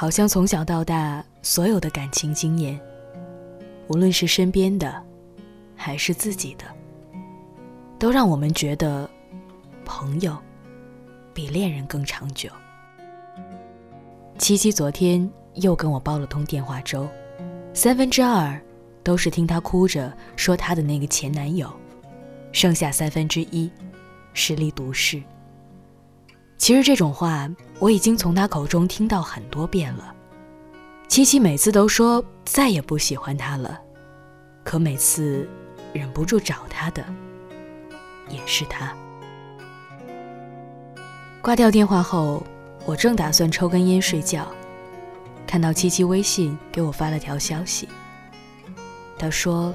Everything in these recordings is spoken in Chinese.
好像从小到大所有的感情经验，无论是身边的，还是自己的，都让我们觉得，朋友比恋人更长久。七七昨天又跟我煲了通电话粥，三分之二都是听她哭着说她的那个前男友，剩下三分之一，是立独视。其实这种话我已经从他口中听到很多遍了。七七每次都说再也不喜欢他了，可每次忍不住找他的也是他。挂掉电话后，我正打算抽根烟睡觉，看到七七微信给我发了条消息。他说：“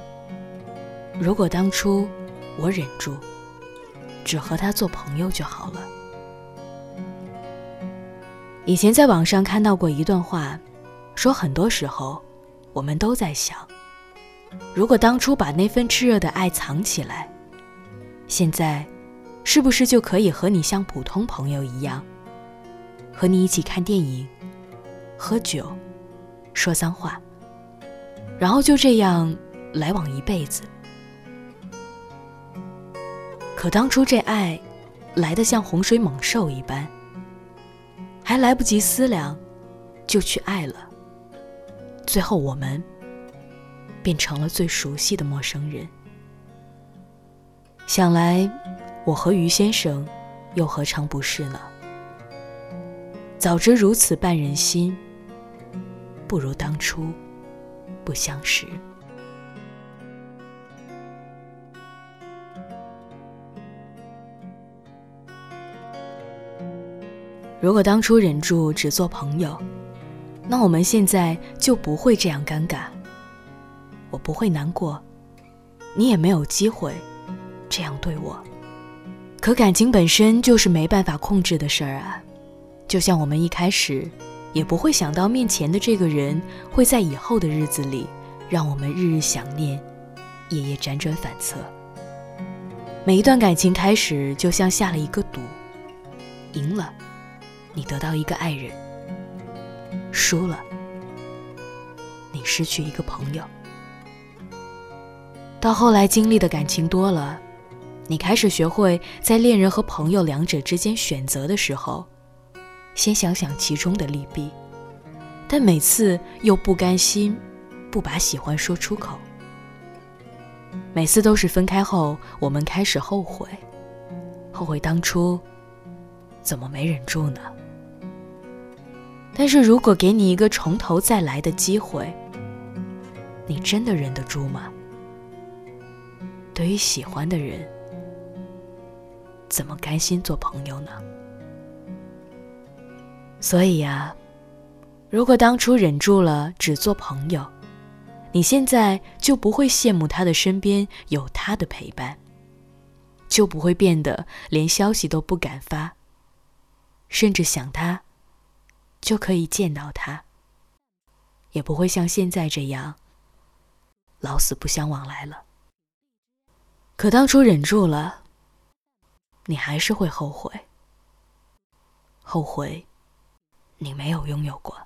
如果当初我忍住，只和他做朋友就好了。”以前在网上看到过一段话，说很多时候，我们都在想，如果当初把那份炽热的爱藏起来，现在，是不是就可以和你像普通朋友一样，和你一起看电影、喝酒、说脏话，然后就这样来往一辈子？可当初这爱，来的像洪水猛兽一般。还来不及思量，就去爱了。最后，我们变成了最熟悉的陌生人。想来，我和于先生又何尝不是呢？早知如此绊人心，不如当初不相识。如果当初忍住只做朋友，那我们现在就不会这样尴尬。我不会难过，你也没有机会这样对我。可感情本身就是没办法控制的事儿啊，就像我们一开始也不会想到面前的这个人会在以后的日子里让我们日日想念，夜夜辗转反侧。每一段感情开始就像下了一个赌，赢了。你得到一个爱人，输了，你失去一个朋友。到后来经历的感情多了，你开始学会在恋人和朋友两者之间选择的时候，先想想其中的利弊，但每次又不甘心不把喜欢说出口。每次都是分开后，我们开始后悔，后悔当初怎么没忍住呢？但是如果给你一个从头再来的机会，你真的忍得住吗？对于喜欢的人，怎么甘心做朋友呢？所以呀，如果当初忍住了只做朋友，你现在就不会羡慕他的身边有他的陪伴，就不会变得连消息都不敢发，甚至想他。就可以见到他，也不会像现在这样老死不相往来了。可当初忍住了，你还是会后悔，后悔你没有拥有过。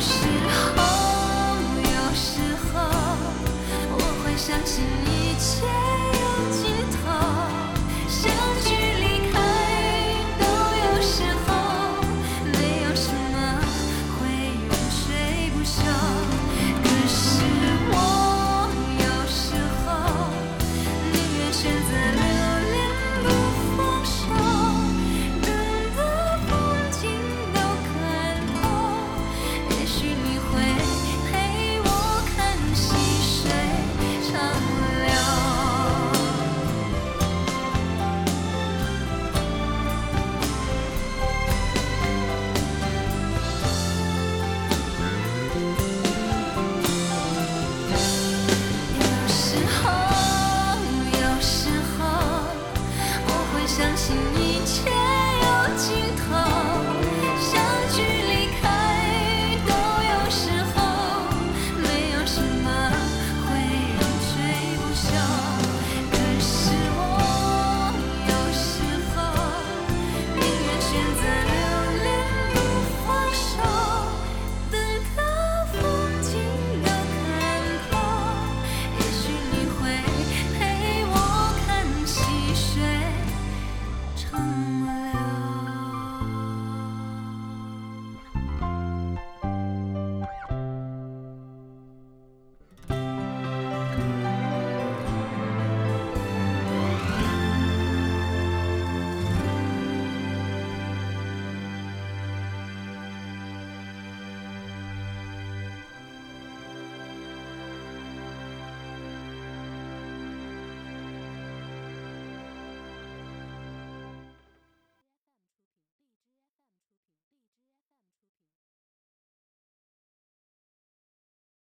house.